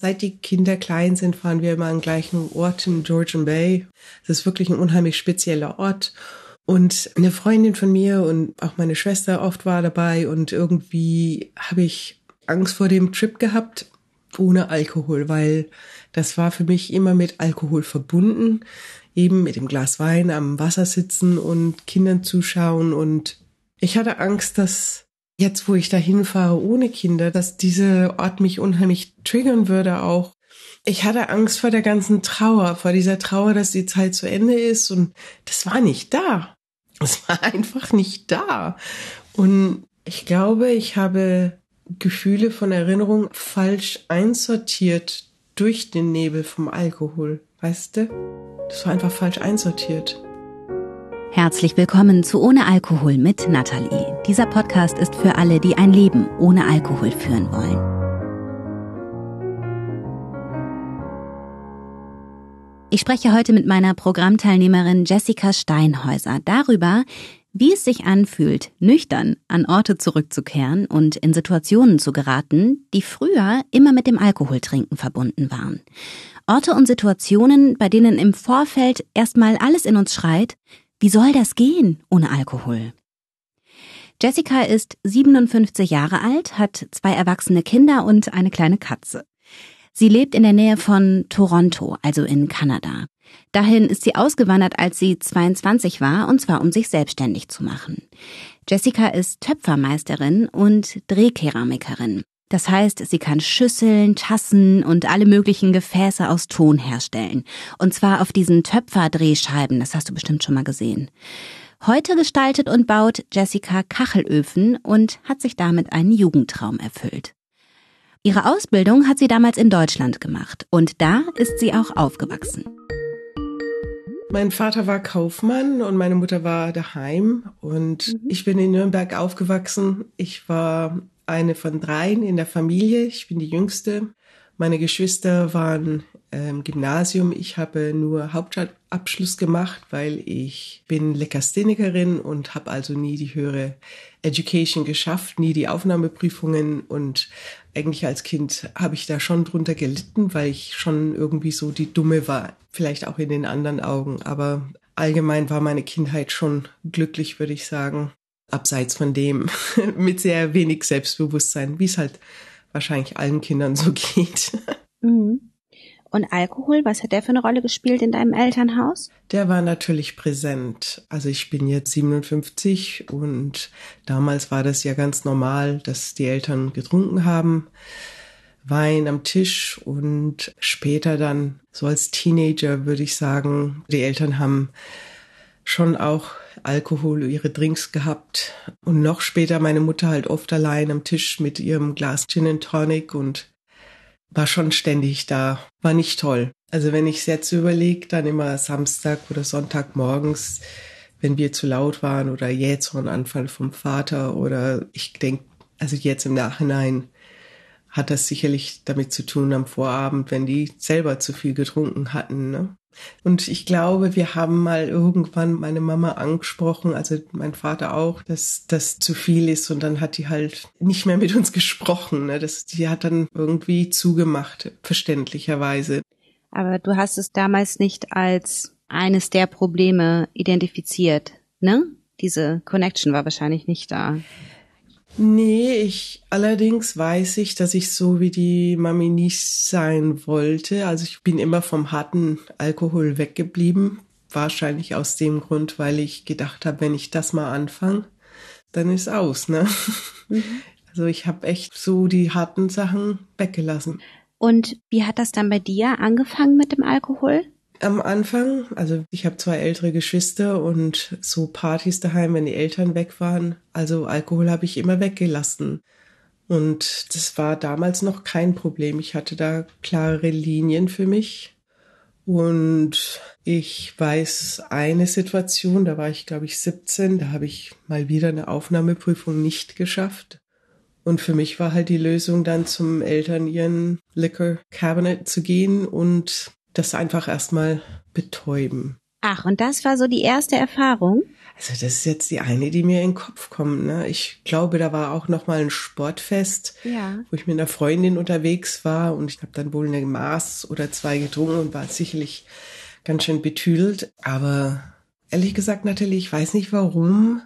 Seit die Kinder klein sind, fahren wir immer an gleichen Ort in Georgian Bay. Das ist wirklich ein unheimlich spezieller Ort. Und eine Freundin von mir und auch meine Schwester oft war dabei und irgendwie habe ich Angst vor dem Trip gehabt ohne Alkohol, weil das war für mich immer mit Alkohol verbunden, eben mit dem Glas Wein am Wasser sitzen und Kindern zuschauen und ich hatte Angst, dass jetzt, wo ich dahin fahre ohne Kinder, dass dieser Ort mich unheimlich triggern würde auch. Ich hatte Angst vor der ganzen Trauer, vor dieser Trauer, dass die Zeit zu Ende ist und das war nicht da. Es war einfach nicht da. Und ich glaube, ich habe Gefühle von Erinnerung falsch einsortiert durch den Nebel vom Alkohol. Weißt du? Das war einfach falsch einsortiert. Herzlich willkommen zu Ohne Alkohol mit Nathalie. Dieser Podcast ist für alle, die ein Leben ohne Alkohol führen wollen. Ich spreche heute mit meiner Programmteilnehmerin Jessica Steinhäuser darüber, wie es sich anfühlt, nüchtern an Orte zurückzukehren und in Situationen zu geraten, die früher immer mit dem Alkoholtrinken verbunden waren. Orte und Situationen, bei denen im Vorfeld erstmal alles in uns schreit, wie soll das gehen ohne Alkohol? Jessica ist 57 Jahre alt, hat zwei erwachsene Kinder und eine kleine Katze. Sie lebt in der Nähe von Toronto, also in Kanada. Dahin ist sie ausgewandert, als sie 22 war, und zwar um sich selbstständig zu machen. Jessica ist Töpfermeisterin und Drehkeramikerin. Das heißt, sie kann Schüsseln, Tassen und alle möglichen Gefäße aus Ton herstellen. Und zwar auf diesen Töpferdrehscheiben, das hast du bestimmt schon mal gesehen. Heute gestaltet und baut Jessica Kachelöfen und hat sich damit einen Jugendtraum erfüllt. Ihre Ausbildung hat sie damals in Deutschland gemacht und da ist sie auch aufgewachsen. Mein Vater war Kaufmann und meine Mutter war daheim und mhm. ich bin in Nürnberg aufgewachsen. Ich war eine von dreien in der Familie. Ich bin die jüngste. Meine Geschwister waren ähm, Gymnasium. Ich habe nur Hauptabschluss gemacht, weil ich bin Lekasthenikerin und habe also nie die höhere Education geschafft, nie die Aufnahmeprüfungen und eigentlich als Kind habe ich da schon drunter gelitten, weil ich schon irgendwie so die Dumme war, vielleicht auch in den anderen Augen. Aber allgemein war meine Kindheit schon glücklich, würde ich sagen abseits von dem, mit sehr wenig Selbstbewusstsein, wie es halt wahrscheinlich allen Kindern so geht. Mhm. Und Alkohol, was hat der für eine Rolle gespielt in deinem Elternhaus? Der war natürlich präsent. Also ich bin jetzt 57 und damals war das ja ganz normal, dass die Eltern getrunken haben. Wein am Tisch und später dann, so als Teenager würde ich sagen, die Eltern haben schon auch Alkohol, ihre Drinks gehabt. Und noch später meine Mutter halt oft allein am Tisch mit ihrem Glas Gin and Tonic und war schon ständig da. War nicht toll. Also wenn ich es jetzt überlege, dann immer Samstag oder Sonntag morgens, wenn wir zu laut waren oder jetzt so ein Anfall vom Vater oder ich denke, also jetzt im Nachhinein hat das sicherlich damit zu tun am Vorabend, wenn die selber zu viel getrunken hatten. Ne? Und ich glaube, wir haben mal irgendwann meine Mama angesprochen, also mein Vater auch, dass das zu viel ist und dann hat die halt nicht mehr mit uns gesprochen. Ne? Das, die hat dann irgendwie zugemacht, verständlicherweise. Aber du hast es damals nicht als eines der Probleme identifiziert, ne? Diese Connection war wahrscheinlich nicht da. Nee, ich allerdings weiß ich, dass ich so wie die Mami nicht sein wollte. Also ich bin immer vom harten Alkohol weggeblieben. Wahrscheinlich aus dem Grund, weil ich gedacht habe, wenn ich das mal anfange, dann ist aus, ne? Mhm. Also ich habe echt so die harten Sachen weggelassen. Und wie hat das dann bei dir angefangen mit dem Alkohol? Am Anfang, also ich habe zwei ältere Geschwister und so Partys daheim, wenn die Eltern weg waren. Also Alkohol habe ich immer weggelassen. Und das war damals noch kein Problem. Ich hatte da klare Linien für mich. Und ich weiß eine Situation, da war ich, glaube ich, 17, da habe ich mal wieder eine Aufnahmeprüfung nicht geschafft. Und für mich war halt die Lösung dann zum Eltern ihren Liquor Cabinet zu gehen und das einfach erstmal betäuben. Ach, und das war so die erste Erfahrung? Also das ist jetzt die eine, die mir in den Kopf kommt. Ne? Ich glaube, da war auch noch mal ein Sportfest, ja. wo ich mit einer Freundin unterwegs war und ich habe dann wohl eine Maß oder zwei getrunken und war sicherlich ganz schön betüdelt. Aber ehrlich gesagt, Natalie, ich weiß nicht warum.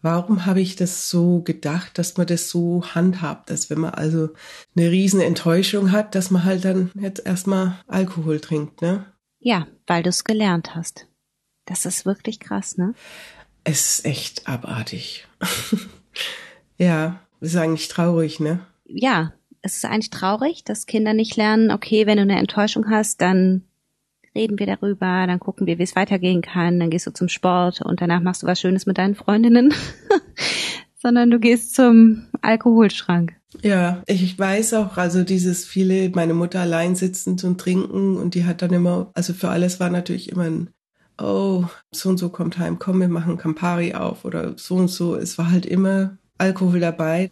Warum habe ich das so gedacht, dass man das so handhabt, dass wenn man also eine riesen Enttäuschung hat, dass man halt dann jetzt erstmal Alkohol trinkt, ne? Ja, weil du es gelernt hast. Das ist wirklich krass, ne? Es ist echt abartig. ja, ist eigentlich traurig, ne? Ja, es ist eigentlich traurig, dass Kinder nicht lernen, okay, wenn du eine Enttäuschung hast, dann reden wir darüber, dann gucken wir, wie es weitergehen kann, dann gehst du zum Sport und danach machst du was Schönes mit deinen Freundinnen, sondern du gehst zum Alkoholschrank. Ja, ich weiß auch, also dieses viele, meine Mutter allein sitzend und trinken und die hat dann immer, also für alles war natürlich immer ein oh, so und so kommt heim, komm, wir machen Campari auf oder so und so. Es war halt immer Alkohol dabei.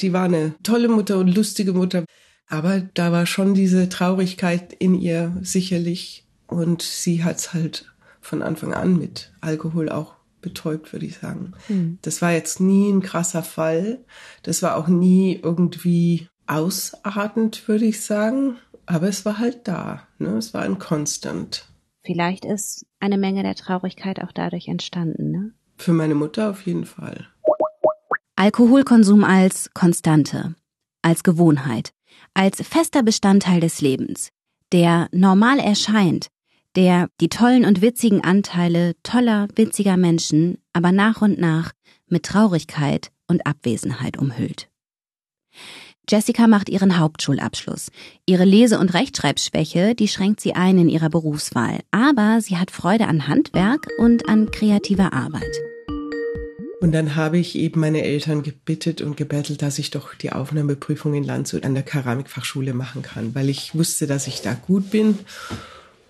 Die war eine tolle Mutter und lustige Mutter. Aber da war schon diese Traurigkeit in ihr sicherlich. Und sie hat's halt von Anfang an mit Alkohol auch betäubt, würde ich sagen. Hm. Das war jetzt nie ein krasser Fall. Das war auch nie irgendwie ausartend, würde ich sagen. Aber es war halt da. Ne? Es war ein Konstant. Vielleicht ist eine Menge der Traurigkeit auch dadurch entstanden, ne? Für meine Mutter auf jeden Fall. Alkoholkonsum als Konstante, als Gewohnheit, als fester Bestandteil des Lebens, der normal erscheint, der die tollen und witzigen Anteile toller, witziger Menschen aber nach und nach mit Traurigkeit und Abwesenheit umhüllt. Jessica macht ihren Hauptschulabschluss. Ihre Lese- und Rechtschreibschwäche, die schränkt sie ein in ihrer Berufswahl. Aber sie hat Freude an Handwerk und an kreativer Arbeit. Und dann habe ich eben meine Eltern gebittet und gebettelt, dass ich doch die Aufnahmeprüfung in Landshut an der Keramikfachschule machen kann, weil ich wusste, dass ich da gut bin.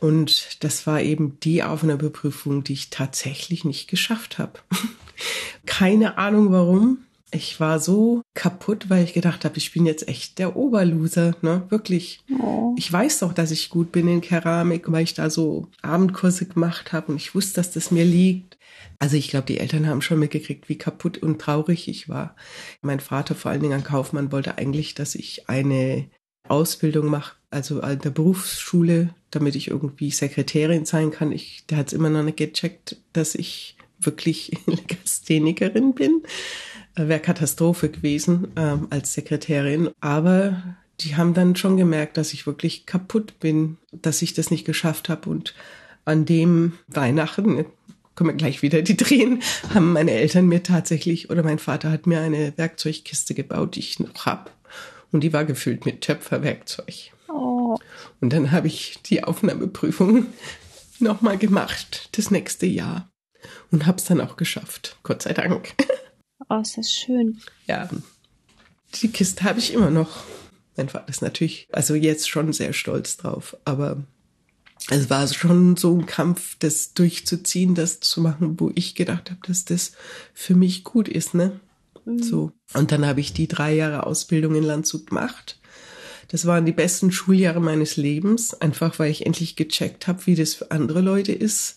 Und das war eben die Aufnahmeprüfung, die ich tatsächlich nicht geschafft habe. Keine Ahnung warum ich war so kaputt, weil ich gedacht habe, ich bin jetzt echt der Oberloser, ne? Wirklich. Oh. Ich weiß doch, dass ich gut bin in Keramik, weil ich da so Abendkurse gemacht habe und ich wusste, dass das mir liegt. Also ich glaube, die Eltern haben schon mitgekriegt, wie kaputt und traurig ich war. Mein Vater, vor allen Dingen ein Kaufmann, wollte eigentlich, dass ich eine Ausbildung mache, also an der Berufsschule, damit ich irgendwie Sekretärin sein kann. Ich, der hat es immer noch nicht gecheckt, dass ich wirklich Legasthenikerin bin wäre Katastrophe gewesen ähm, als Sekretärin. Aber die haben dann schon gemerkt, dass ich wirklich kaputt bin, dass ich das nicht geschafft habe. Und an dem Weihnachten, kommen wir gleich wieder die Drehen, haben meine Eltern mir tatsächlich, oder mein Vater hat mir eine Werkzeugkiste gebaut, die ich noch hab. Und die war gefüllt mit Töpferwerkzeug. Und dann habe ich die Aufnahmeprüfung nochmal gemacht, das nächste Jahr. Und hab's dann auch geschafft, Gott sei Dank. Oh, ist das schön. Ja. Die Kiste habe ich immer noch. Mein Vater ist natürlich, also jetzt schon sehr stolz drauf, aber es war schon so ein Kampf, das durchzuziehen, das zu machen, wo ich gedacht habe, dass das für mich gut ist, ne? Mhm. So. Und dann habe ich die drei Jahre Ausbildung in Landshut gemacht. Das waren die besten Schuljahre meines Lebens, einfach weil ich endlich gecheckt habe, wie das für andere Leute ist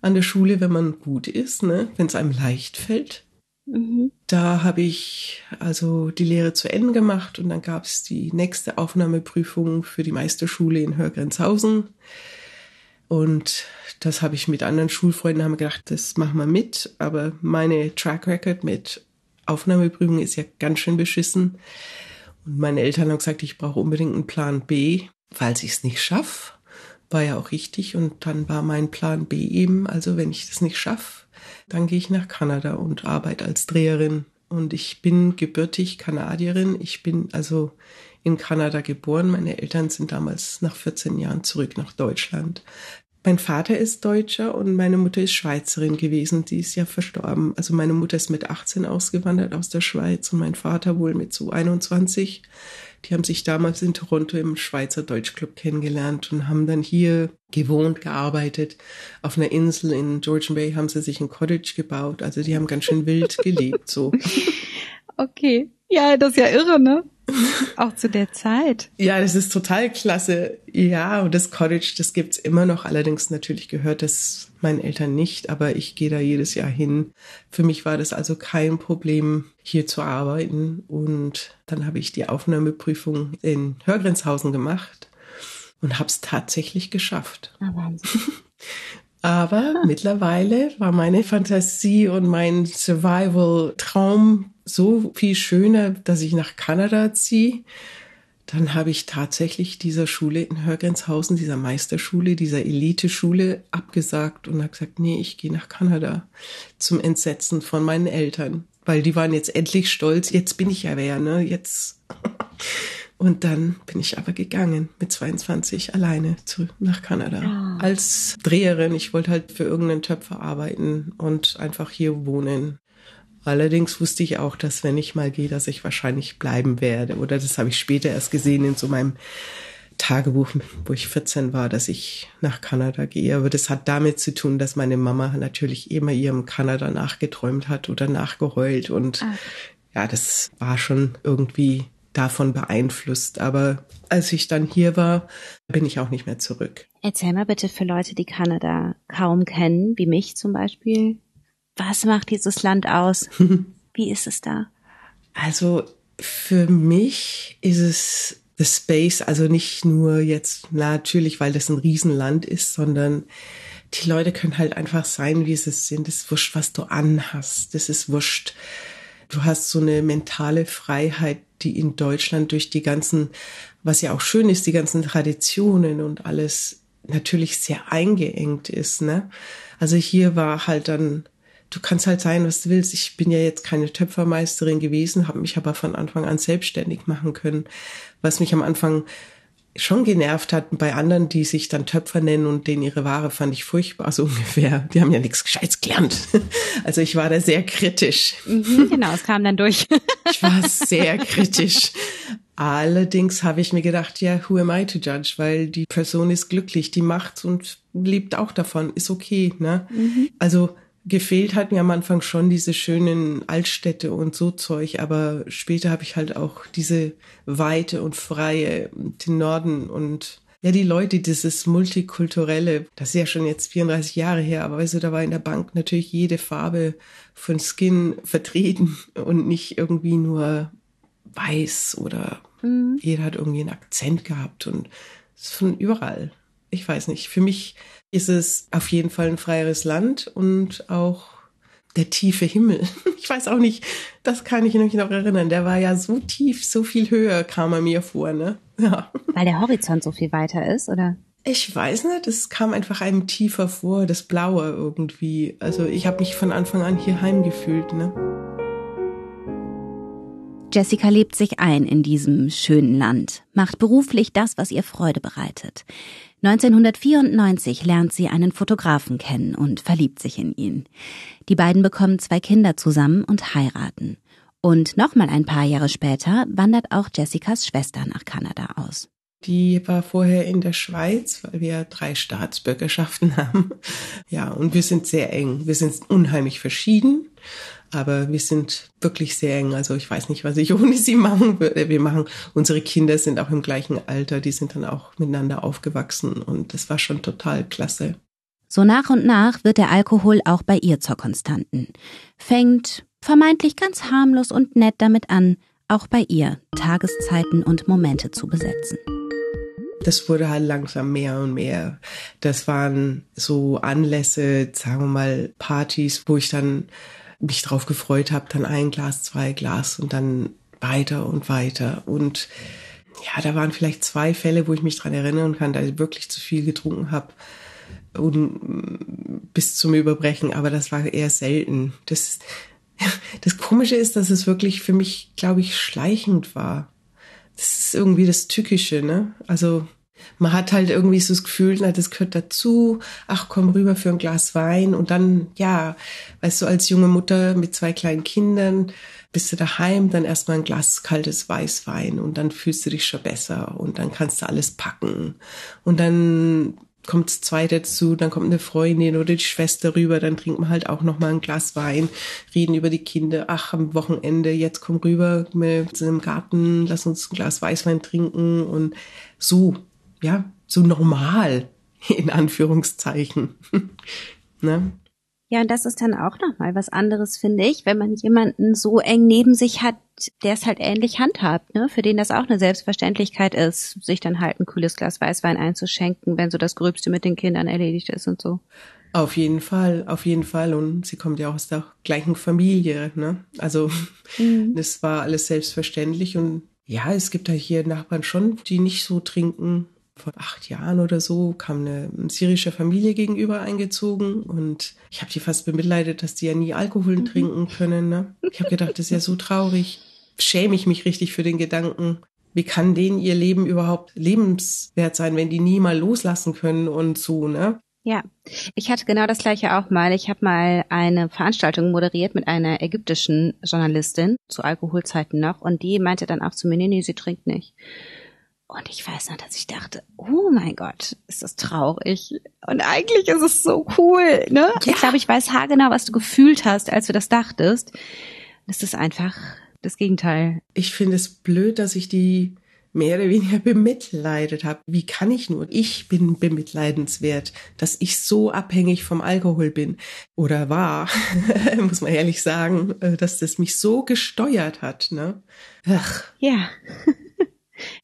an der Schule, wenn man gut ist, ne? wenn es einem leicht fällt. Mhm. Da habe ich also die Lehre zu Ende gemacht und dann gab es die nächste Aufnahmeprüfung für die Meisterschule in Hörgrenzhausen. Und das habe ich mit anderen Schulfreunden haben gedacht, das machen wir mit. Aber meine Track Record mit Aufnahmeprüfungen ist ja ganz schön beschissen. Und meine Eltern haben gesagt, ich brauche unbedingt einen Plan B, falls ich es nicht schaffe. War ja auch richtig. Und dann war mein Plan B eben, also wenn ich das nicht schaffe, dann gehe ich nach Kanada und arbeite als Dreherin. Und ich bin gebürtig Kanadierin. Ich bin also in Kanada geboren. Meine Eltern sind damals nach 14 Jahren zurück nach Deutschland. Mein Vater ist Deutscher und meine Mutter ist Schweizerin gewesen. Die ist ja verstorben. Also meine Mutter ist mit 18 ausgewandert aus der Schweiz und mein Vater wohl mit so 21. Die haben sich damals in Toronto im Schweizer Deutschclub kennengelernt und haben dann hier gewohnt, gearbeitet. Auf einer Insel in Georgian Bay haben sie sich ein Cottage gebaut. Also die haben ganz schön wild gelebt, so. Okay. Ja, das ist ja irre, ne? Auch zu der Zeit. Ja, das ist total klasse. Ja, und das Cottage, das gibt's immer noch. Allerdings natürlich gehört das meinen Eltern nicht, aber ich gehe da jedes Jahr hin. Für mich war das also kein Problem, hier zu arbeiten. Und dann habe ich die Aufnahmeprüfung in Hörgrenshausen gemacht und habe es tatsächlich geschafft. Ah, Wahnsinn. Aber mittlerweile war meine Fantasie und mein Survival-Traum so viel schöner, dass ich nach Kanada ziehe. Dann habe ich tatsächlich dieser Schule in Hörgrenshausen, dieser Meisterschule, dieser Elite-Schule abgesagt und habe gesagt, nee, ich gehe nach Kanada zum Entsetzen von meinen Eltern, weil die waren jetzt endlich stolz. Jetzt bin ich ja wer, ne? Jetzt. Und dann bin ich aber gegangen mit 22 alleine zurück nach Kanada ja. als Dreherin. Ich wollte halt für irgendeinen Töpfer arbeiten und einfach hier wohnen. Allerdings wusste ich auch, dass wenn ich mal gehe, dass ich wahrscheinlich bleiben werde. Oder das habe ich später erst gesehen in so meinem Tagebuch, wo ich 14 war, dass ich nach Kanada gehe. Aber das hat damit zu tun, dass meine Mama natürlich immer ihrem Kanada nachgeträumt hat oder nachgeheult. Und ah. ja, das war schon irgendwie davon beeinflusst. Aber als ich dann hier war, bin ich auch nicht mehr zurück. Erzähl mal bitte für Leute, die Kanada kaum kennen, wie mich zum Beispiel, was macht dieses Land aus? Wie ist es da? Also für mich ist es the space, also nicht nur jetzt natürlich, weil das ein Riesenland ist, sondern die Leute können halt einfach sein, wie sie sind. Das ist wurscht, was du anhast. Das ist wurscht. Du hast so eine mentale Freiheit, die in Deutschland durch die ganzen, was ja auch schön ist, die ganzen Traditionen und alles natürlich sehr eingeengt ist. Ne? Also hier war halt dann du kannst halt sein, was du willst. Ich bin ja jetzt keine Töpfermeisterin gewesen, habe mich aber von Anfang an selbstständig machen können, was mich am Anfang schon genervt hat bei anderen, die sich dann Töpfer nennen und denen ihre Ware fand ich furchtbar, so ungefähr. Die haben ja nichts Gescheites gelernt. Also ich war da sehr kritisch. Mhm, genau, es kam dann durch. Ich war sehr kritisch. Allerdings habe ich mir gedacht, ja, who am I to judge? Weil die Person ist glücklich, die macht's und lebt auch davon, ist okay, ne? Mhm. Also gefehlt hat mir am Anfang schon diese schönen Altstädte und so Zeug, aber später habe ich halt auch diese Weite und Freie, den Norden und ja, die Leute, dieses Multikulturelle, das ist ja schon jetzt 34 Jahre her, aber weißt du, da war in der Bank natürlich jede Farbe von Skin vertreten und nicht irgendwie nur weiß oder mhm. jeder hat irgendwie einen Akzent gehabt und es ist von überall. Ich weiß nicht, für mich ist es auf jeden Fall ein freieres Land und auch der tiefe Himmel. Ich weiß auch nicht, das kann ich mich noch erinnern. Der war ja so tief, so viel höher kam er mir vor, ne? Ja. Weil der Horizont so viel weiter ist, oder? Ich weiß nicht, es kam einfach einem tiefer vor, das Blaue irgendwie. Also ich habe mich von Anfang an hier heimgefühlt, ne? Jessica lebt sich ein in diesem schönen Land, macht beruflich das, was ihr Freude bereitet. 1994 lernt sie einen Fotografen kennen und verliebt sich in ihn. Die beiden bekommen zwei Kinder zusammen und heiraten. Und nochmal ein paar Jahre später wandert auch Jessicas Schwester nach Kanada aus. Die war vorher in der Schweiz, weil wir drei Staatsbürgerschaften haben. Ja, und wir sind sehr eng. Wir sind unheimlich verschieden, aber wir sind wirklich sehr eng. Also ich weiß nicht, was ich ohne sie machen würde. Wir machen, unsere Kinder sind auch im gleichen Alter, die sind dann auch miteinander aufgewachsen und das war schon total klasse. So nach und nach wird der Alkohol auch bei ihr zur Konstanten. Fängt vermeintlich ganz harmlos und nett damit an, auch bei ihr Tageszeiten und Momente zu besetzen das wurde halt langsam mehr und mehr. Das waren so Anlässe, sagen wir mal Partys, wo ich dann mich drauf gefreut habe, dann ein Glas, zwei Glas und dann weiter und weiter. Und ja, da waren vielleicht zwei Fälle, wo ich mich dran erinnern kann, da ich wirklich zu viel getrunken habe und bis zum Überbrechen, aber das war eher selten. Das, das Komische ist, dass es wirklich für mich, glaube ich, schleichend war. Das ist irgendwie das Tückische, ne? Also man hat halt irgendwie so das Gefühl, na, das gehört dazu. Ach, komm rüber für ein Glas Wein. Und dann, ja, weißt du, als junge Mutter mit zwei kleinen Kindern bist du daheim, dann erstmal ein Glas kaltes Weißwein und dann fühlst du dich schon besser und dann kannst du alles packen. Und dann kommt das zweite dazu, dann kommt eine Freundin oder die Schwester rüber, dann trinkt man halt auch noch mal ein Glas Wein, reden über die Kinder, ach, am Wochenende, jetzt komm rüber mit im Garten, lass uns ein Glas Weißwein trinken und so, ja, so normal, in Anführungszeichen. ne? Ja, und das ist dann auch nochmal was anderes, finde ich, wenn man jemanden so eng neben sich hat, der es halt ähnlich handhabt, ne? für den das auch eine Selbstverständlichkeit ist, sich dann halt ein kühles Glas Weißwein einzuschenken, wenn so das Gröbste mit den Kindern erledigt ist und so. Auf jeden Fall, auf jeden Fall. Und sie kommt ja auch aus der gleichen Familie, ne? Also mhm. das war alles selbstverständlich. Und ja, es gibt da hier Nachbarn schon, die nicht so trinken vor acht Jahren oder so kam eine, syrische Familie gegenüber eingezogen und ich habe die fast bemitleidet, dass die ja nie Alkohol mhm. trinken können. Ne? Ich habe gedacht, das ist ja so traurig. Schäme ich mich richtig für den Gedanken. Wie kann denen ihr Leben überhaupt lebenswert sein, wenn die nie mal loslassen können und so, ne? Ja, ich hatte genau das gleiche auch mal. Ich habe mal eine Veranstaltung moderiert mit einer ägyptischen Journalistin zu Alkoholzeiten noch und die meinte dann auch zu mir, nee, nee, sie trinkt nicht. Und ich weiß noch, dass ich dachte, oh mein Gott, ist das traurig. Und eigentlich ist es so cool, ne? Ja. Ich glaube, ich weiß haargenau, was du gefühlt hast, als du das dachtest. Das ist einfach das Gegenteil. Ich finde es blöd, dass ich die mehr oder weniger bemitleidet habe. Wie kann ich nur? Ich bin bemitleidenswert, dass ich so abhängig vom Alkohol bin oder war, muss man ehrlich sagen, äh, dass das mich so gesteuert hat. Ne? Ach. Ja.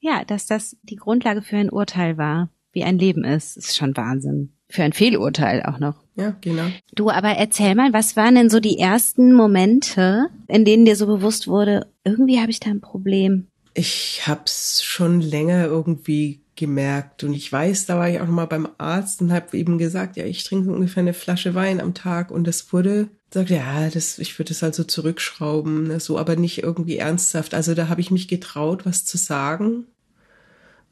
Ja, dass das die Grundlage für ein Urteil war, wie ein Leben ist, ist schon Wahnsinn. Für ein Fehlurteil auch noch. Ja, genau. Du, aber erzähl mal, was waren denn so die ersten Momente, in denen dir so bewusst wurde, irgendwie habe ich da ein Problem? Ich hab's schon länger irgendwie gemerkt und ich weiß, da war ich auch noch mal beim Arzt und habe eben gesagt, ja, ich trinke ungefähr eine Flasche Wein am Tag und das wurde sagt ja, das, ich würde es also zurückschrauben, ne, so, aber nicht irgendwie ernsthaft. Also da habe ich mich getraut, was zu sagen.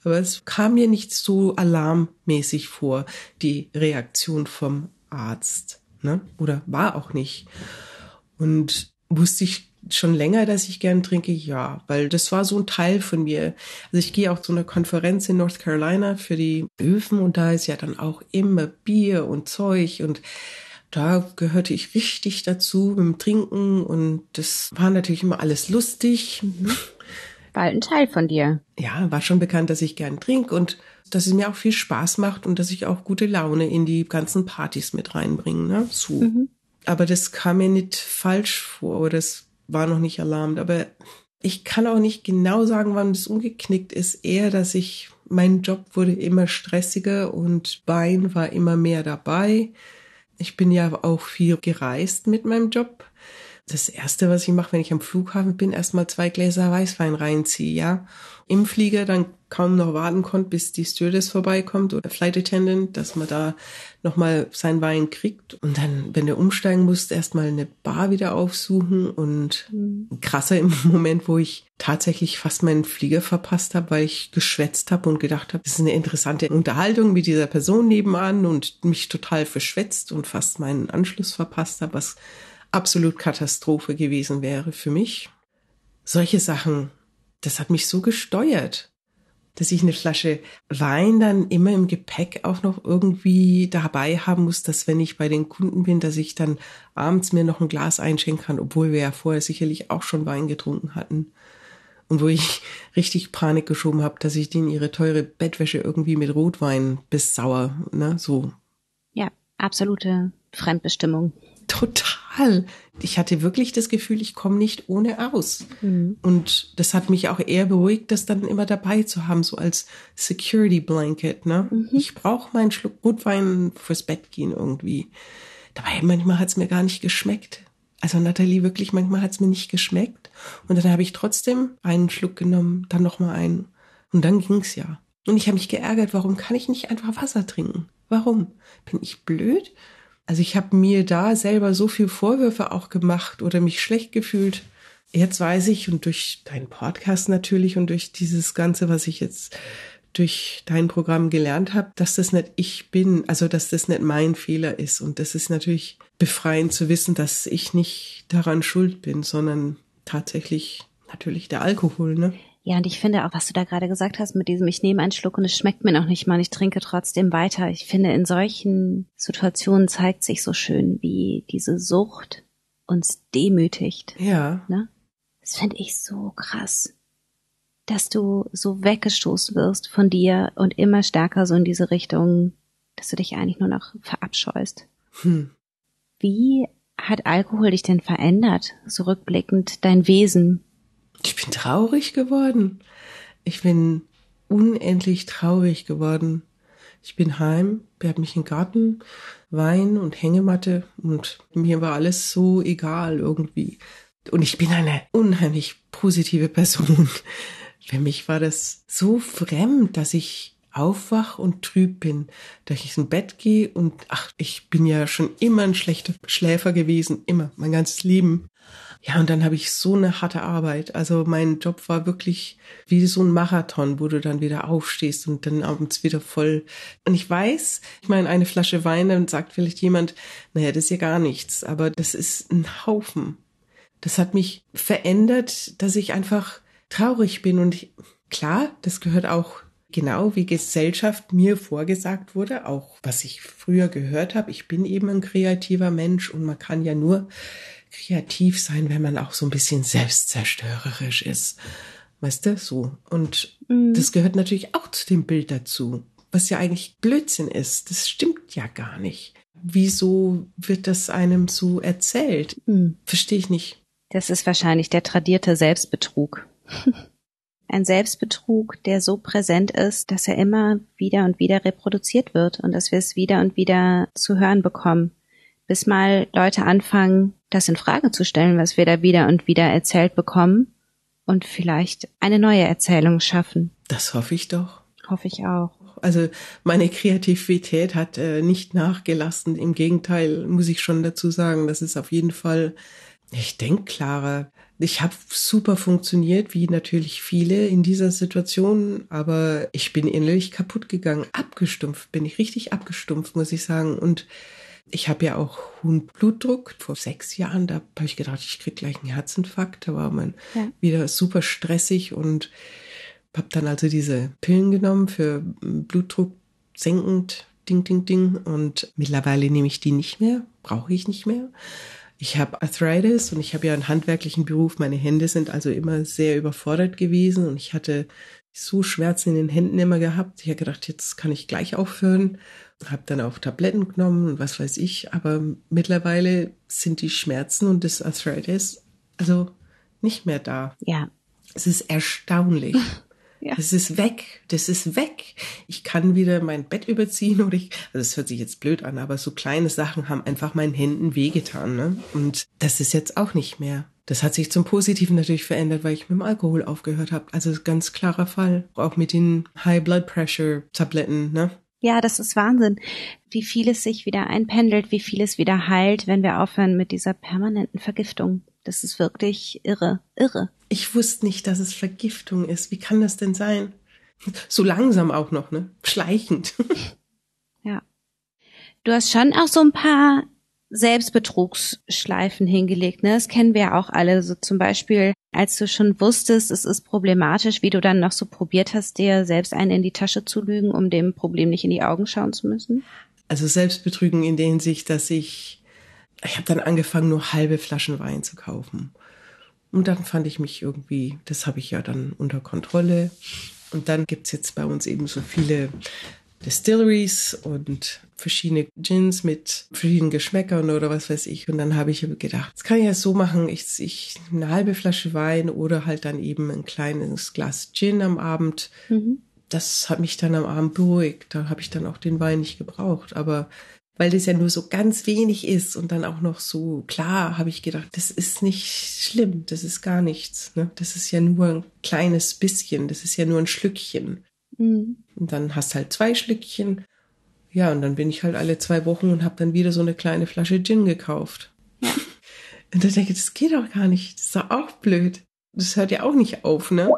Aber es kam mir nicht so alarmmäßig vor, die Reaktion vom Arzt, ne? Oder war auch nicht. Und wusste ich schon länger, dass ich gern trinke, ja, weil das war so ein Teil von mir. Also ich gehe auch zu einer Konferenz in North Carolina für die Öfen und da ist ja dann auch immer Bier und Zeug und da gehörte ich richtig dazu mit dem Trinken und das war natürlich immer alles lustig. War ein Teil von dir. Ja, war schon bekannt, dass ich gern trinke und dass es mir auch viel Spaß macht und dass ich auch gute Laune in die ganzen Partys mit reinbringe, ne? So. Mhm. Aber das kam mir nicht falsch vor oder das war noch nicht alarmt. Aber ich kann auch nicht genau sagen, wann das umgeknickt ist. Eher, dass ich, mein Job wurde immer stressiger und Wein war immer mehr dabei. Ich bin ja auch viel gereist mit meinem Job. Das erste, was ich mache, wenn ich am Flughafen bin, erstmal zwei Gläser Weißwein reinziehe, ja. Im Flieger dann kaum noch warten konnte, bis die Stewardess vorbeikommt oder Flight Attendant, dass man da nochmal sein Wein kriegt. Und dann, wenn du umsteigen musst, erstmal eine Bar wieder aufsuchen und mhm. krasser im Moment, wo ich tatsächlich fast meinen Flieger verpasst habe, weil ich geschwätzt habe und gedacht habe, das ist eine interessante Unterhaltung mit dieser Person nebenan und mich total verschwätzt und fast meinen Anschluss verpasst habe, was absolut Katastrophe gewesen wäre für mich. Solche Sachen, das hat mich so gesteuert dass ich eine Flasche Wein dann immer im Gepäck auch noch irgendwie dabei haben muss, dass wenn ich bei den Kunden bin, dass ich dann abends mir noch ein Glas einschenken kann, obwohl wir ja vorher sicherlich auch schon Wein getrunken hatten. Und wo ich richtig Panik geschoben habe, dass ich denen ihre teure Bettwäsche irgendwie mit Rotwein bis sauer, ne, so. Ja, absolute Fremdbestimmung. Total. Ich hatte wirklich das Gefühl, ich komme nicht ohne aus. Mhm. Und das hat mich auch eher beruhigt, das dann immer dabei zu haben, so als Security Blanket. Ne? Mhm. Ich brauche meinen Schluck Rotwein fürs Bett gehen irgendwie. Dabei manchmal hat es mir gar nicht geschmeckt. Also Nathalie, wirklich, manchmal hat es mir nicht geschmeckt. Und dann habe ich trotzdem einen Schluck genommen, dann nochmal einen. Und dann ging's ja. Und ich habe mich geärgert, warum kann ich nicht einfach Wasser trinken? Warum? Bin ich blöd? Also ich habe mir da selber so viel Vorwürfe auch gemacht oder mich schlecht gefühlt. Jetzt weiß ich und durch deinen Podcast natürlich und durch dieses Ganze, was ich jetzt durch dein Programm gelernt habe, dass das nicht ich bin, also dass das nicht mein Fehler ist. Und das ist natürlich befreiend zu wissen, dass ich nicht daran schuld bin, sondern tatsächlich natürlich der Alkohol, ne? Ja, und ich finde auch, was du da gerade gesagt hast mit diesem, ich nehme einen Schluck und es schmeckt mir noch nicht mal, ich trinke trotzdem weiter. Ich finde, in solchen Situationen zeigt sich so schön, wie diese Sucht uns demütigt. Ja. Ne? Das finde ich so krass, dass du so weggestoßen wirst von dir und immer stärker so in diese Richtung, dass du dich eigentlich nur noch verabscheust. Hm. Wie hat Alkohol dich denn verändert, so rückblickend dein Wesen? Ich bin traurig geworden. Ich bin unendlich traurig geworden. Ich bin heim, wir haben mich im Garten, Wein und Hängematte und mir war alles so egal irgendwie. Und ich bin eine unheimlich positive Person. Für mich war das so fremd, dass ich aufwach und trüb bin, dass ich ins Bett gehe und ach, ich bin ja schon immer ein schlechter Schläfer gewesen, immer, mein ganzes Leben. Ja, und dann habe ich so eine harte Arbeit. Also mein Job war wirklich wie so ein Marathon, wo du dann wieder aufstehst und dann abends wieder voll. Und ich weiß, ich meine, eine Flasche Wein, dann sagt vielleicht jemand, naja, das ist ja gar nichts, aber das ist ein Haufen. Das hat mich verändert, dass ich einfach traurig bin und ich, klar, das gehört auch genau wie Gesellschaft mir vorgesagt wurde, auch was ich früher gehört habe. Ich bin eben ein kreativer Mensch und man kann ja nur kreativ sein, wenn man auch so ein bisschen selbstzerstörerisch ist. Weißt du, so. Und mhm. das gehört natürlich auch zu dem Bild dazu, was ja eigentlich Blödsinn ist. Das stimmt ja gar nicht. Wieso wird das einem so erzählt? Mhm. Verstehe ich nicht. Das ist wahrscheinlich der tradierte Selbstbetrug. Ein Selbstbetrug, der so präsent ist, dass er immer wieder und wieder reproduziert wird und dass wir es wieder und wieder zu hören bekommen bis mal Leute anfangen, das in Frage zu stellen, was wir da wieder und wieder erzählt bekommen und vielleicht eine neue Erzählung schaffen. Das hoffe ich doch. Hoffe ich auch. Also meine Kreativität hat äh, nicht nachgelassen. Im Gegenteil, muss ich schon dazu sagen, das ist auf jeden Fall, ich denke klarer. Ich habe super funktioniert, wie natürlich viele in dieser Situation, aber ich bin innerlich kaputt gegangen. Abgestumpft bin ich, richtig abgestumpft, muss ich sagen. Und ich habe ja auch hohen Blutdruck. Vor sechs Jahren, da habe ich gedacht, ich krieg gleich einen Herzinfarkt. Da war man ja. wieder super stressig und habe dann also diese Pillen genommen für Blutdruck senkend, ding, ding, ding. Und mittlerweile nehme ich die nicht mehr, brauche ich nicht mehr. Ich habe Arthritis und ich habe ja einen handwerklichen Beruf. Meine Hände sind also immer sehr überfordert gewesen und ich hatte so Schmerzen in den Händen immer gehabt. Ich habe gedacht, jetzt kann ich gleich aufhören habe dann auch Tabletten genommen und was weiß ich, aber mittlerweile sind die Schmerzen und das Arthritis also nicht mehr da. Ja. Es ist erstaunlich. Ja. Es ist weg. Das ist weg. Ich kann wieder mein Bett überziehen oder ich, also das hört sich jetzt blöd an, aber so kleine Sachen haben einfach meinen Händen wehgetan, ne? Und das ist jetzt auch nicht mehr. Das hat sich zum Positiven natürlich verändert, weil ich mit dem Alkohol aufgehört habe. Also ganz klarer Fall. Auch mit den High Blood Pressure Tabletten, ne? Ja, das ist Wahnsinn, wie vieles sich wieder einpendelt, wie vieles wieder heilt, wenn wir aufhören mit dieser permanenten Vergiftung. Das ist wirklich irre, irre. Ich wusste nicht, dass es Vergiftung ist. Wie kann das denn sein? So langsam auch noch, ne? Schleichend. Ja. Du hast schon auch so ein paar Selbstbetrugsschleifen hingelegt, ne? Das kennen wir ja auch alle. So zum Beispiel als du schon wusstest, es ist problematisch, wie du dann noch so probiert hast, dir selbst einen in die Tasche zu lügen, um dem Problem nicht in die Augen schauen zu müssen? Also Selbstbetrügen in der Hinsicht, dass ich, ich habe dann angefangen, nur halbe Flaschen Wein zu kaufen. Und dann fand ich mich irgendwie, das habe ich ja dann unter Kontrolle. Und dann gibt's jetzt bei uns eben so viele Distilleries und verschiedene Gins mit verschiedenen Geschmäckern oder was weiß ich. Und dann habe ich gedacht, das kann ich ja so machen, ich, ich eine halbe Flasche Wein oder halt dann eben ein kleines Glas Gin am Abend. Mhm. Das hat mich dann am Abend beruhigt. Da habe ich dann auch den Wein nicht gebraucht. Aber weil das ja nur so ganz wenig ist und dann auch noch so klar, habe ich gedacht, das ist nicht schlimm, das ist gar nichts. Ne? Das ist ja nur ein kleines bisschen, das ist ja nur ein Schlückchen. Mhm. Und dann hast halt zwei Schlückchen. Ja, und dann bin ich halt alle zwei Wochen und habe dann wieder so eine kleine Flasche Gin gekauft. Ja. Und da denke ich, das geht doch gar nicht. Das ist doch auch blöd. Das hört ja auch nicht auf, ne?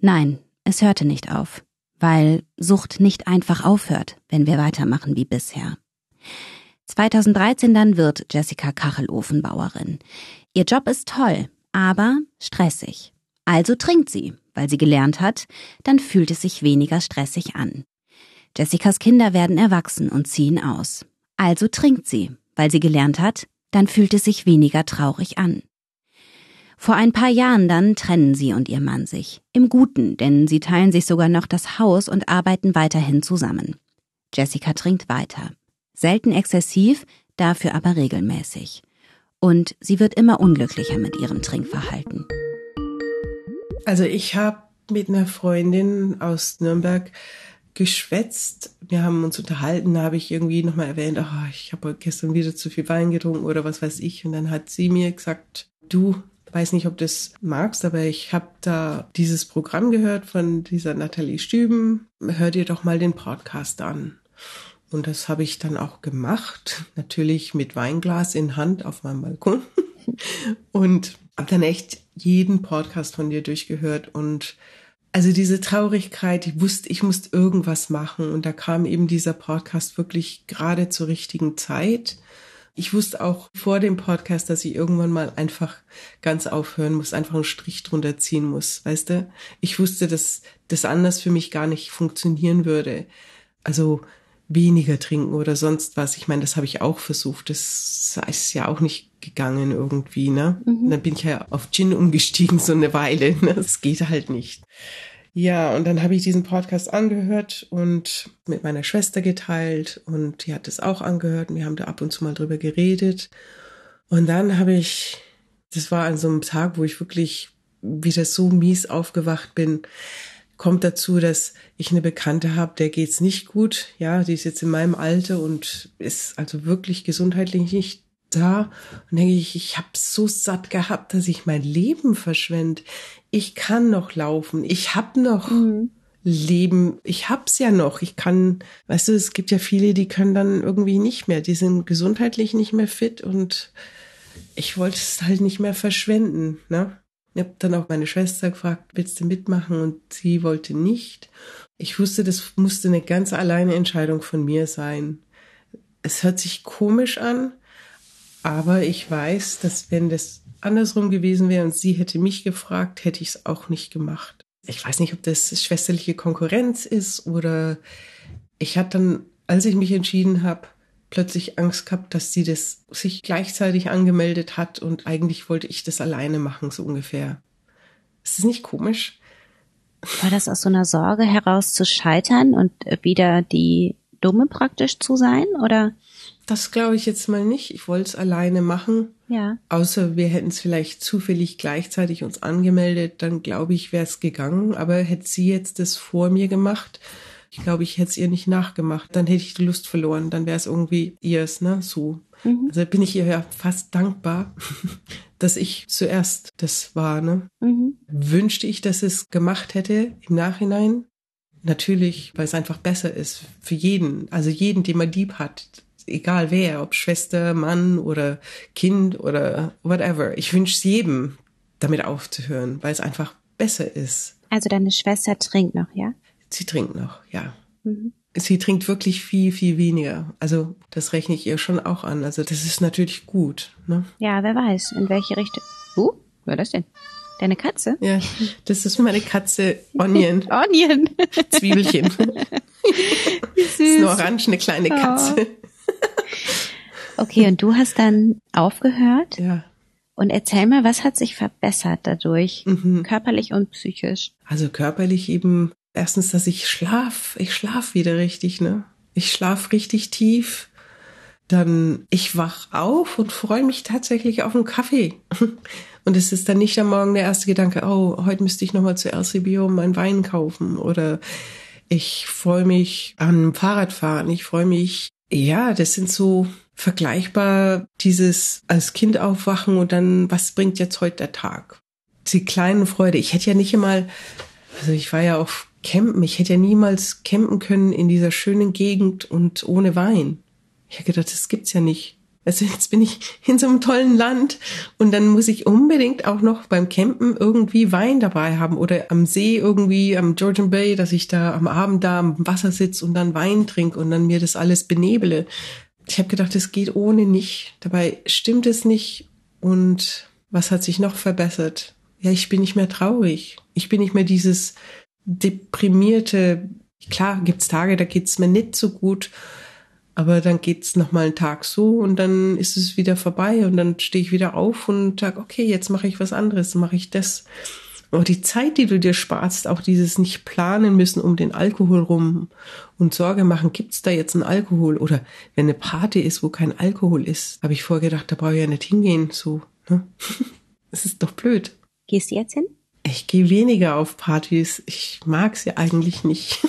Nein, es hörte nicht auf, weil Sucht nicht einfach aufhört, wenn wir weitermachen wie bisher. 2013 dann wird Jessica Kachelofenbauerin. Ihr Job ist toll, aber stressig. Also trinkt sie, weil sie gelernt hat, dann fühlt es sich weniger stressig an. Jessicas Kinder werden erwachsen und ziehen aus. Also trinkt sie, weil sie gelernt hat, dann fühlt es sich weniger traurig an. Vor ein paar Jahren dann trennen sie und ihr Mann sich. Im Guten, denn sie teilen sich sogar noch das Haus und arbeiten weiterhin zusammen. Jessica trinkt weiter. Selten exzessiv, dafür aber regelmäßig. Und sie wird immer unglücklicher mit ihrem Trinkverhalten. Also ich habe mit einer Freundin aus Nürnberg geschwätzt. Wir haben uns unterhalten, da habe ich irgendwie nochmal erwähnt, oh, ich habe gestern wieder zu viel Wein getrunken oder was weiß ich. Und dann hat sie mir gesagt, du, weiß nicht, ob du das magst, aber ich habe da dieses Programm gehört von dieser Nathalie Stüben. Hör dir doch mal den Podcast an. Und das habe ich dann auch gemacht, natürlich mit Weinglas in Hand auf meinem Balkon. Und habe dann echt jeden Podcast von dir durchgehört und also diese Traurigkeit, ich wusste, ich musste irgendwas machen und da kam eben dieser Podcast wirklich gerade zur richtigen Zeit. Ich wusste auch vor dem Podcast, dass ich irgendwann mal einfach ganz aufhören muss, einfach einen Strich drunter ziehen muss, weißt du? Ich wusste, dass das anders für mich gar nicht funktionieren würde. Also weniger trinken oder sonst was. Ich meine, das habe ich auch versucht. Das ist ja auch nicht gegangen irgendwie, ne? Mhm. Dann bin ich ja auf Gin umgestiegen so eine Weile. Ne? Das geht halt nicht. Ja, und dann habe ich diesen Podcast angehört und mit meiner Schwester geteilt und die hat es auch angehört und wir haben da ab und zu mal drüber geredet. Und dann habe ich, das war an so einem Tag, wo ich wirklich wieder so mies aufgewacht bin, kommt dazu, dass ich eine Bekannte habe, der geht's nicht gut. Ja, die ist jetzt in meinem Alter und ist also wirklich gesundheitlich nicht da. Und denke ich, ich habe so satt gehabt, dass ich mein Leben verschwende ich kann noch laufen, ich habe noch mhm. Leben, ich hab's ja noch, ich kann, weißt du, es gibt ja viele, die können dann irgendwie nicht mehr, die sind gesundheitlich nicht mehr fit und ich wollte es halt nicht mehr verschwenden, ne? Ich habe dann auch meine Schwester gefragt, willst du mitmachen? Und sie wollte nicht. Ich wusste, das musste eine ganz alleine Entscheidung von mir sein. Es hört sich komisch an, aber ich weiß, dass wenn das andersrum gewesen wäre und sie hätte mich gefragt, hätte ich es auch nicht gemacht. Ich weiß nicht, ob das schwesterliche Konkurrenz ist oder ich hatte dann, als ich mich entschieden habe, plötzlich Angst gehabt, dass sie das sich gleichzeitig angemeldet hat und eigentlich wollte ich das alleine machen, so ungefähr. Ist das nicht komisch? War das aus so einer Sorge heraus zu scheitern und wieder die Dumme praktisch zu sein, oder? Das glaube ich jetzt mal nicht. Ich wollte es alleine machen. Ja. Außer wir hätten es vielleicht zufällig gleichzeitig uns angemeldet, dann glaube ich, wäre es gegangen. Aber hätte sie jetzt das vor mir gemacht, ich glaube, ich hätte es ihr nicht nachgemacht. Dann hätte ich die Lust verloren. Dann wäre es irgendwie ihrs, ne? So. Mhm. Also bin ich ihr ja fast dankbar, dass ich zuerst das war, ne? Mhm. Wünschte ich, dass es gemacht hätte im Nachhinein? Natürlich, weil es einfach besser ist für jeden, also jeden, den man lieb hat egal wer, ob Schwester, Mann oder Kind oder whatever. Ich wünsche es jedem, damit aufzuhören, weil es einfach besser ist. Also deine Schwester trinkt noch, ja? Sie trinkt noch, ja. Mhm. Sie trinkt wirklich viel, viel weniger. Also das rechne ich ihr schon auch an. Also das ist natürlich gut. Ne? Ja, wer weiß, in welche Richtung. Uh, wer das denn? Deine Katze? Ja, das ist meine Katze Onion. Onion. Zwiebelchen. Wie süß. Das ist eine orange, eine kleine oh. Katze. Oh. Okay, und du hast dann aufgehört? Ja. Und erzähl mal, was hat sich verbessert dadurch, mhm. körperlich und psychisch? Also körperlich eben erstens, dass ich schlaf, ich schlaf wieder richtig, ne? Ich schlaf richtig tief. Dann ich wach auf und freue mich tatsächlich auf einen Kaffee. Und es ist dann nicht am Morgen der erste Gedanke, oh, heute müsste ich nochmal zu LCBO meinen Wein kaufen oder ich freue mich an Fahrradfahren, ich freue mich ja, das sind so vergleichbar dieses als Kind aufwachen und dann, was bringt jetzt heute der Tag? Die kleinen Freude. Ich hätte ja nicht einmal, also ich war ja auf Campen, ich hätte ja niemals campen können in dieser schönen Gegend und ohne Wein. Ich habe gedacht, das gibt's ja nicht. Also jetzt bin ich in so einem tollen Land und dann muss ich unbedingt auch noch beim Campen irgendwie Wein dabei haben oder am See irgendwie am Georgian Bay, dass ich da am Abend da am Wasser sitze und dann Wein trinke und dann mir das alles benebele. Ich habe gedacht, es geht ohne nicht. Dabei stimmt es nicht. Und was hat sich noch verbessert? Ja, ich bin nicht mehr traurig. Ich bin nicht mehr dieses deprimierte, klar gibt's Tage, da geht's mir nicht so gut, aber dann geht's noch mal einen Tag so und dann ist es wieder vorbei und dann stehe ich wieder auf und sag, okay, jetzt mache ich was anderes, mache ich das. Aber die Zeit, die du dir sparst, auch dieses nicht planen müssen um den Alkohol rum und Sorge machen, gibt's da jetzt einen Alkohol? Oder wenn eine Party ist, wo kein Alkohol ist, habe ich vorher gedacht, da brauche ich ja nicht hingehen. So, ne? Das ist doch blöd. Gehst du jetzt hin? Ich gehe weniger auf Partys. Ich mag sie eigentlich nicht.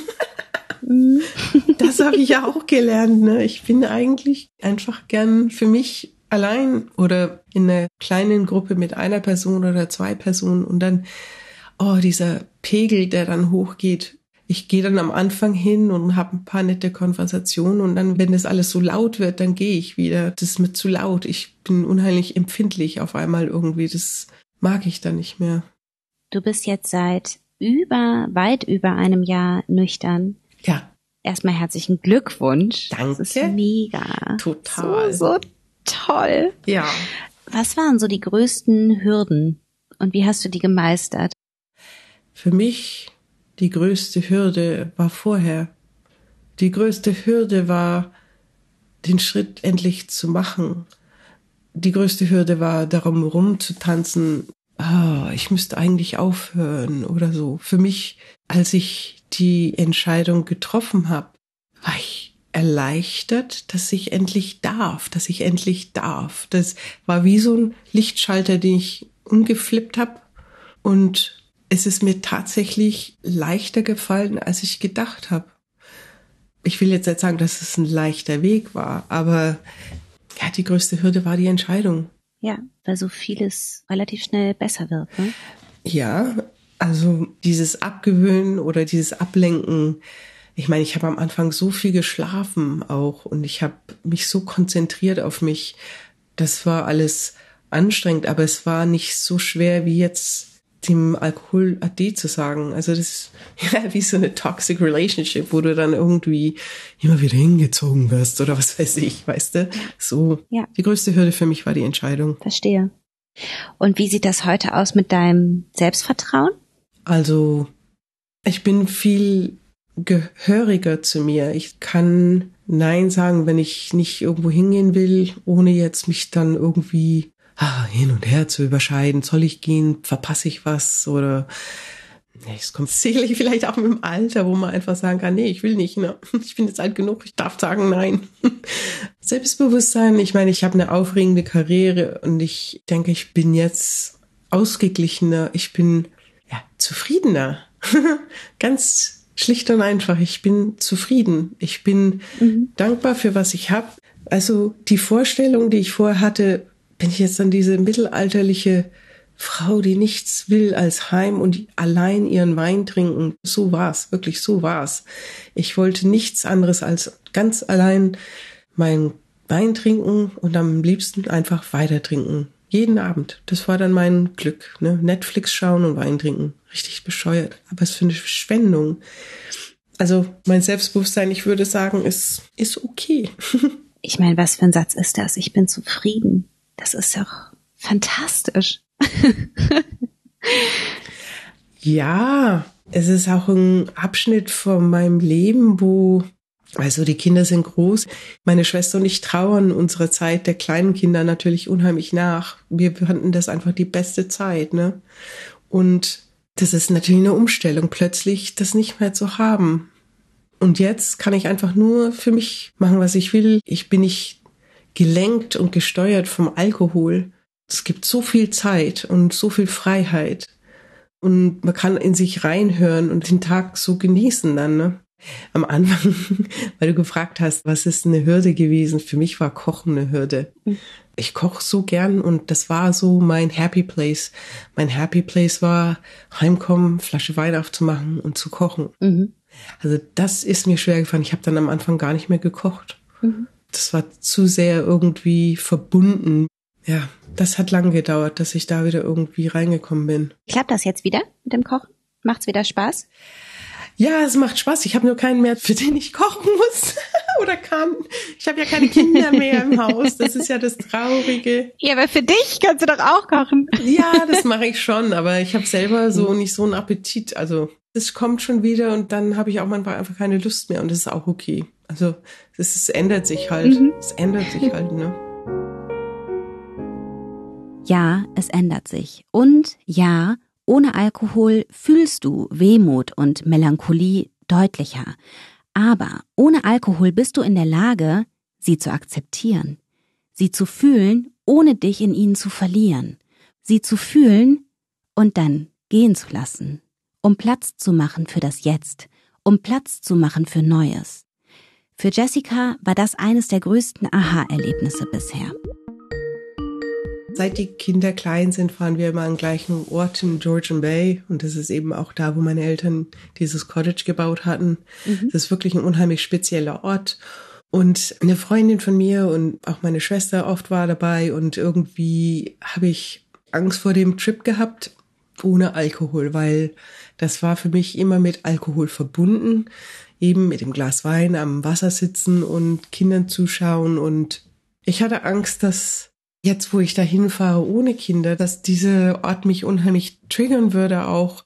Das habe ich ja auch gelernt. Ne? Ich bin eigentlich einfach gern für mich allein oder in einer kleinen Gruppe mit einer Person oder zwei Personen und dann, oh, dieser Pegel, der dann hochgeht. Ich gehe dann am Anfang hin und habe ein paar nette Konversationen und dann, wenn das alles so laut wird, dann gehe ich wieder. Das ist mir zu laut. Ich bin unheimlich empfindlich auf einmal irgendwie. Das mag ich dann nicht mehr. Du bist jetzt seit über, weit über einem Jahr nüchtern. Ja. Erstmal herzlichen Glückwunsch. Danke. Das ist mega. Total. So, so toll. Ja. Was waren so die größten Hürden und wie hast du die gemeistert? Für mich die größte Hürde war vorher. Die größte Hürde war, den Schritt endlich zu machen. Die größte Hürde war, darum rumzutanzen. Ah, ich müsste eigentlich aufhören oder so. Für mich, als ich die Entscheidung getroffen habe, war ich erleichtert, dass ich endlich darf, dass ich endlich darf. Das war wie so ein Lichtschalter, den ich umgeflippt habe und es ist mir tatsächlich leichter gefallen, als ich gedacht habe. Ich will jetzt nicht sagen, dass es ein leichter Weg war, aber ja, die größte Hürde war die Entscheidung. Ja, weil so vieles relativ schnell besser wird. Ne? Ja, also dieses Abgewöhnen oder dieses Ablenken. Ich meine, ich habe am Anfang so viel geschlafen auch und ich habe mich so konzentriert auf mich. Das war alles anstrengend, aber es war nicht so schwer wie jetzt dem Alkohol ade zu sagen. Also das ist ja wie so eine toxic relationship, wo du dann irgendwie immer wieder hingezogen wirst oder was weiß ich, weißt du? So. Ja. Die größte Hürde für mich war die Entscheidung. Verstehe. Und wie sieht das heute aus mit deinem Selbstvertrauen? Also ich bin viel gehöriger zu mir. Ich kann Nein sagen, wenn ich nicht irgendwo hingehen will, ohne jetzt mich dann irgendwie ah, hin und her zu überscheiden. Soll ich gehen? Verpasse ich was? Oder es kommt sicherlich vielleicht auch mit dem Alter, wo man einfach sagen kann, nee, ich will nicht. Ne? Ich bin jetzt alt genug, ich darf sagen nein. Selbstbewusstsein, ich meine, ich habe eine aufregende Karriere und ich denke, ich bin jetzt ausgeglichener, ich bin ja zufriedener. Ganz schlicht und einfach, ich bin zufrieden. Ich bin mhm. dankbar für was ich habe. Also die Vorstellung, die ich vorher hatte, bin ich jetzt dann diese mittelalterliche Frau, die nichts will als Heim und allein ihren Wein trinken. So war's, wirklich so war's. Ich wollte nichts anderes als ganz allein meinen Wein trinken und am liebsten einfach weiter trinken. Jeden Abend. Das war dann mein Glück. Ne? Netflix schauen und Wein trinken. Richtig bescheuert. Aber es für eine Verschwendung. Also mein Selbstbewusstsein, ich würde sagen, ist, ist okay. ich meine, was für ein Satz ist das? Ich bin zufrieden. Das ist doch fantastisch. ja, es ist auch ein Abschnitt von meinem Leben, wo also die Kinder sind groß. Meine Schwester und ich trauern unserer Zeit der kleinen Kinder natürlich unheimlich nach. Wir fanden das einfach die beste Zeit, ne? Und das ist natürlich eine Umstellung, plötzlich das nicht mehr zu haben. Und jetzt kann ich einfach nur für mich machen, was ich will. Ich bin nicht gelenkt und gesteuert vom Alkohol. Es gibt so viel Zeit und so viel Freiheit. Und man kann in sich reinhören und den Tag so genießen dann, ne? Am Anfang, weil du gefragt hast, was ist eine Hürde gewesen? Für mich war Kochen eine Hürde. Ich koche so gern und das war so mein Happy Place. Mein Happy Place war heimkommen, Flasche Wein aufzumachen und zu kochen. Mhm. Also das ist mir schwer gefallen. Ich habe dann am Anfang gar nicht mehr gekocht. Mhm. Das war zu sehr irgendwie verbunden. Ja, das hat lange gedauert, dass ich da wieder irgendwie reingekommen bin. Klappt das jetzt wieder mit dem Kochen? Macht's wieder Spaß? Ja, es macht Spaß. Ich habe nur keinen mehr, für den ich kochen muss. oder kann. Ich habe ja keine Kinder mehr im Haus. Das ist ja das Traurige. Ja, aber für dich kannst du doch auch kochen. Ja, das mache ich schon, aber ich habe selber so nicht so einen Appetit. Also es kommt schon wieder und dann habe ich auch manchmal einfach keine Lust mehr und das ist auch okay. Also es, es ändert sich halt. Mhm. Es ändert sich halt, ne? Ja, es ändert sich. Und ja, ohne Alkohol fühlst du Wehmut und Melancholie deutlicher. Aber ohne Alkohol bist du in der Lage, sie zu akzeptieren, sie zu fühlen, ohne dich in ihnen zu verlieren, sie zu fühlen und dann gehen zu lassen, um Platz zu machen für das Jetzt, um Platz zu machen für Neues. Für Jessica war das eines der größten Aha-Erlebnisse bisher. Seit die Kinder klein sind, fahren wir immer an gleichen Ort in Georgian Bay. Und das ist eben auch da, wo meine Eltern dieses Cottage gebaut hatten. Mhm. Das ist wirklich ein unheimlich spezieller Ort. Und eine Freundin von mir und auch meine Schwester oft war dabei. Und irgendwie habe ich Angst vor dem Trip gehabt ohne Alkohol, weil das war für mich immer mit Alkohol verbunden. Eben mit dem Glas Wein am Wasser sitzen und Kindern zuschauen. Und ich hatte Angst, dass jetzt, wo ich da hinfahre ohne Kinder, dass dieser Ort mich unheimlich triggern würde auch.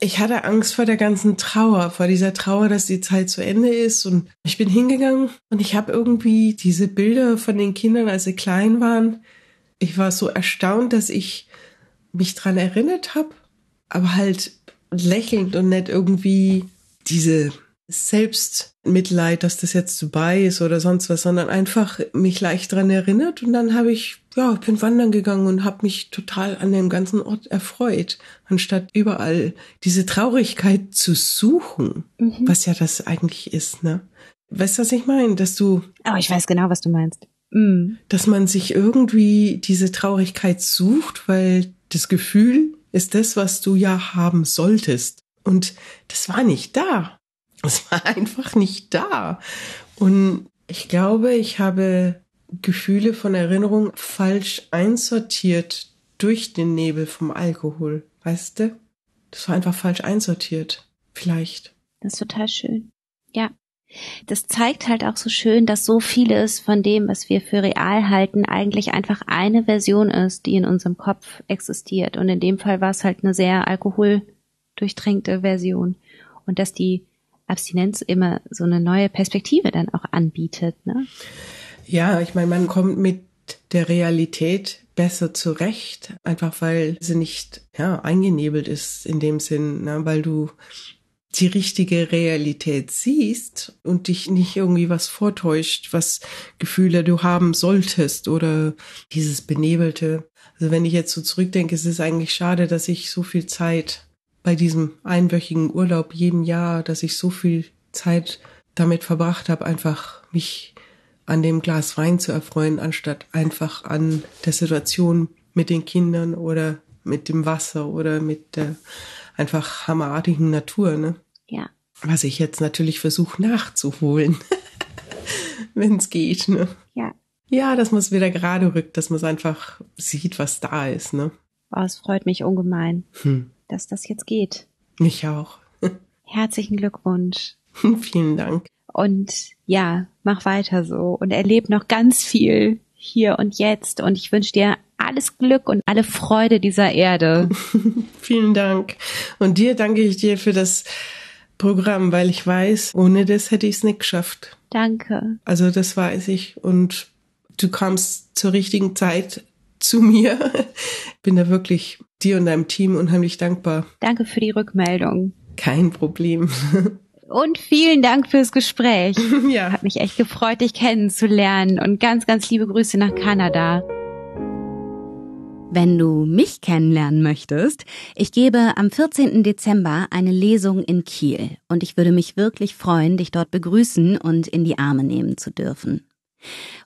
Ich hatte Angst vor der ganzen Trauer, vor dieser Trauer, dass die Zeit zu Ende ist. Und ich bin hingegangen und ich habe irgendwie diese Bilder von den Kindern, als sie klein waren. Ich war so erstaunt, dass ich mich dran erinnert habe, aber halt lächelnd und nicht irgendwie diese Selbstmitleid, dass das jetzt vorbei ist oder sonst was, sondern einfach mich leicht dran erinnert und dann habe ich, ja, bin wandern gegangen und habe mich total an dem ganzen Ort erfreut, anstatt überall diese Traurigkeit zu suchen, mhm. was ja das eigentlich ist, ne? Weißt du, was ich meine? Dass du. Oh, ich weiß genau, was du meinst. Mhm. Dass man sich irgendwie diese Traurigkeit sucht, weil das Gefühl ist das, was du ja haben solltest. Und das war nicht da. Es war einfach nicht da. Und ich glaube, ich habe Gefühle von Erinnerung falsch einsortiert durch den Nebel vom Alkohol. Weißt du? Das war einfach falsch einsortiert. Vielleicht. Das ist total schön. Ja. Das zeigt halt auch so schön, dass so vieles von dem, was wir für real halten, eigentlich einfach eine Version ist, die in unserem Kopf existiert. Und in dem Fall war es halt eine sehr alkoholdurchtränkte Version. Und dass die Abstinenz immer so eine neue Perspektive dann auch anbietet. Ne? Ja, ich meine, man kommt mit der Realität besser zurecht, einfach weil sie nicht ja, eingenebelt ist in dem Sinn, ne? weil du die richtige Realität siehst und dich nicht irgendwie was vortäuscht, was Gefühle du haben solltest oder dieses Benebelte. Also wenn ich jetzt so zurückdenke, es ist eigentlich schade, dass ich so viel Zeit bei diesem einwöchigen Urlaub jeden Jahr, dass ich so viel Zeit damit verbracht habe, einfach mich an dem Glas Wein zu erfreuen, anstatt einfach an der Situation mit den Kindern oder mit dem Wasser oder mit der einfach hammerartigen Natur, ne? Ja. Was ich jetzt natürlich versuche nachzuholen, wenn es geht, ne? Ja. Ja, dass man es wieder gerade rückt, dass man es einfach sieht, was da ist, ne? Oh, es freut mich ungemein. Hm dass das jetzt geht. Mich auch. Herzlichen Glückwunsch. Vielen Dank. Und ja, mach weiter so und erleb noch ganz viel hier und jetzt. Und ich wünsche dir alles Glück und alle Freude dieser Erde. Vielen Dank. Und dir danke ich dir für das Programm, weil ich weiß, ohne das hätte ich es nicht geschafft. Danke. Also das weiß ich. Und du kamst zur richtigen Zeit zu mir. Bin da wirklich dir und deinem Team unheimlich dankbar. Danke für die Rückmeldung. Kein Problem. Und vielen Dank fürs Gespräch. Ja. Hat mich echt gefreut, dich kennenzulernen und ganz, ganz liebe Grüße nach Kanada. Wenn du mich kennenlernen möchtest, ich gebe am 14. Dezember eine Lesung in Kiel und ich würde mich wirklich freuen, dich dort begrüßen und in die Arme nehmen zu dürfen.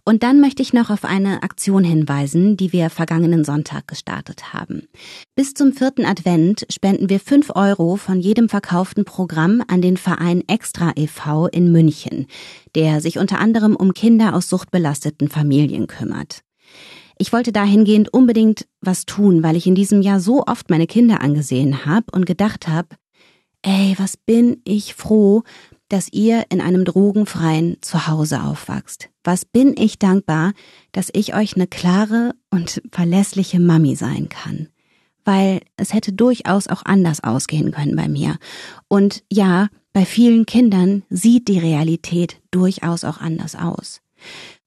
Und dann möchte ich noch auf eine Aktion hinweisen, die wir vergangenen Sonntag gestartet haben. Bis zum vierten Advent spenden wir fünf Euro von jedem verkauften Programm an den Verein Extra e.V. in München, der sich unter anderem um Kinder aus suchtbelasteten Familien kümmert. Ich wollte dahingehend unbedingt was tun, weil ich in diesem Jahr so oft meine Kinder angesehen habe und gedacht habe, ey, was bin ich froh, dass ihr in einem drogenfreien Zuhause aufwachst. Was bin ich dankbar, dass ich euch eine klare und verlässliche Mami sein kann. Weil es hätte durchaus auch anders ausgehen können bei mir. Und ja, bei vielen Kindern sieht die Realität durchaus auch anders aus.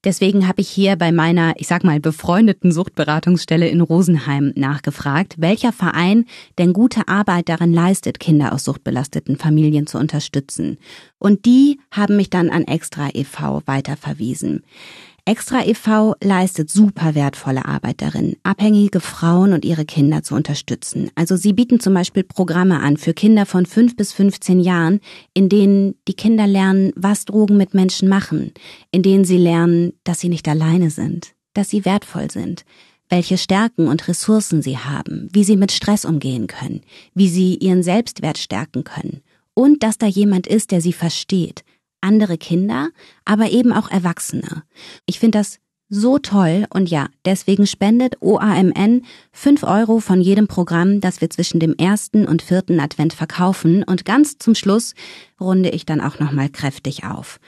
Deswegen habe ich hier bei meiner, ich sag mal, befreundeten Suchtberatungsstelle in Rosenheim nachgefragt, welcher Verein denn gute Arbeit darin leistet, Kinder aus suchtbelasteten Familien zu unterstützen. Und die haben mich dann an Extra e.V. weiterverwiesen. Extra e.V. leistet super wertvolle Arbeit darin, abhängige Frauen und ihre Kinder zu unterstützen. Also sie bieten zum Beispiel Programme an für Kinder von 5 bis 15 Jahren, in denen die Kinder lernen, was Drogen mit Menschen machen, in denen sie lernen, dass sie nicht alleine sind, dass sie wertvoll sind, welche Stärken und Ressourcen sie haben, wie sie mit Stress umgehen können, wie sie ihren Selbstwert stärken können und dass da jemand ist, der sie versteht, andere Kinder, aber eben auch Erwachsene. Ich finde das so toll und ja, deswegen spendet OAMN 5 Euro von jedem Programm, das wir zwischen dem ersten und vierten Advent verkaufen und ganz zum Schluss runde ich dann auch nochmal kräftig auf.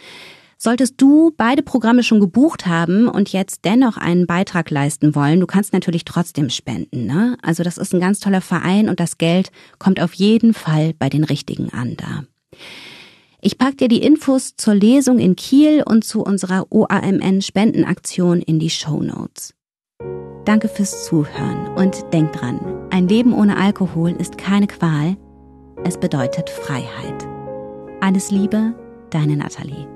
Solltest du beide Programme schon gebucht haben und jetzt dennoch einen Beitrag leisten wollen, du kannst natürlich trotzdem spenden. Ne? Also das ist ein ganz toller Verein und das Geld kommt auf jeden Fall bei den Richtigen an da. Ich pack dir die Infos zur Lesung in Kiel und zu unserer OAMN Spendenaktion in die Show Notes. Danke fürs Zuhören und denk dran, ein Leben ohne Alkohol ist keine Qual, es bedeutet Freiheit. Alles Liebe, deine Nathalie.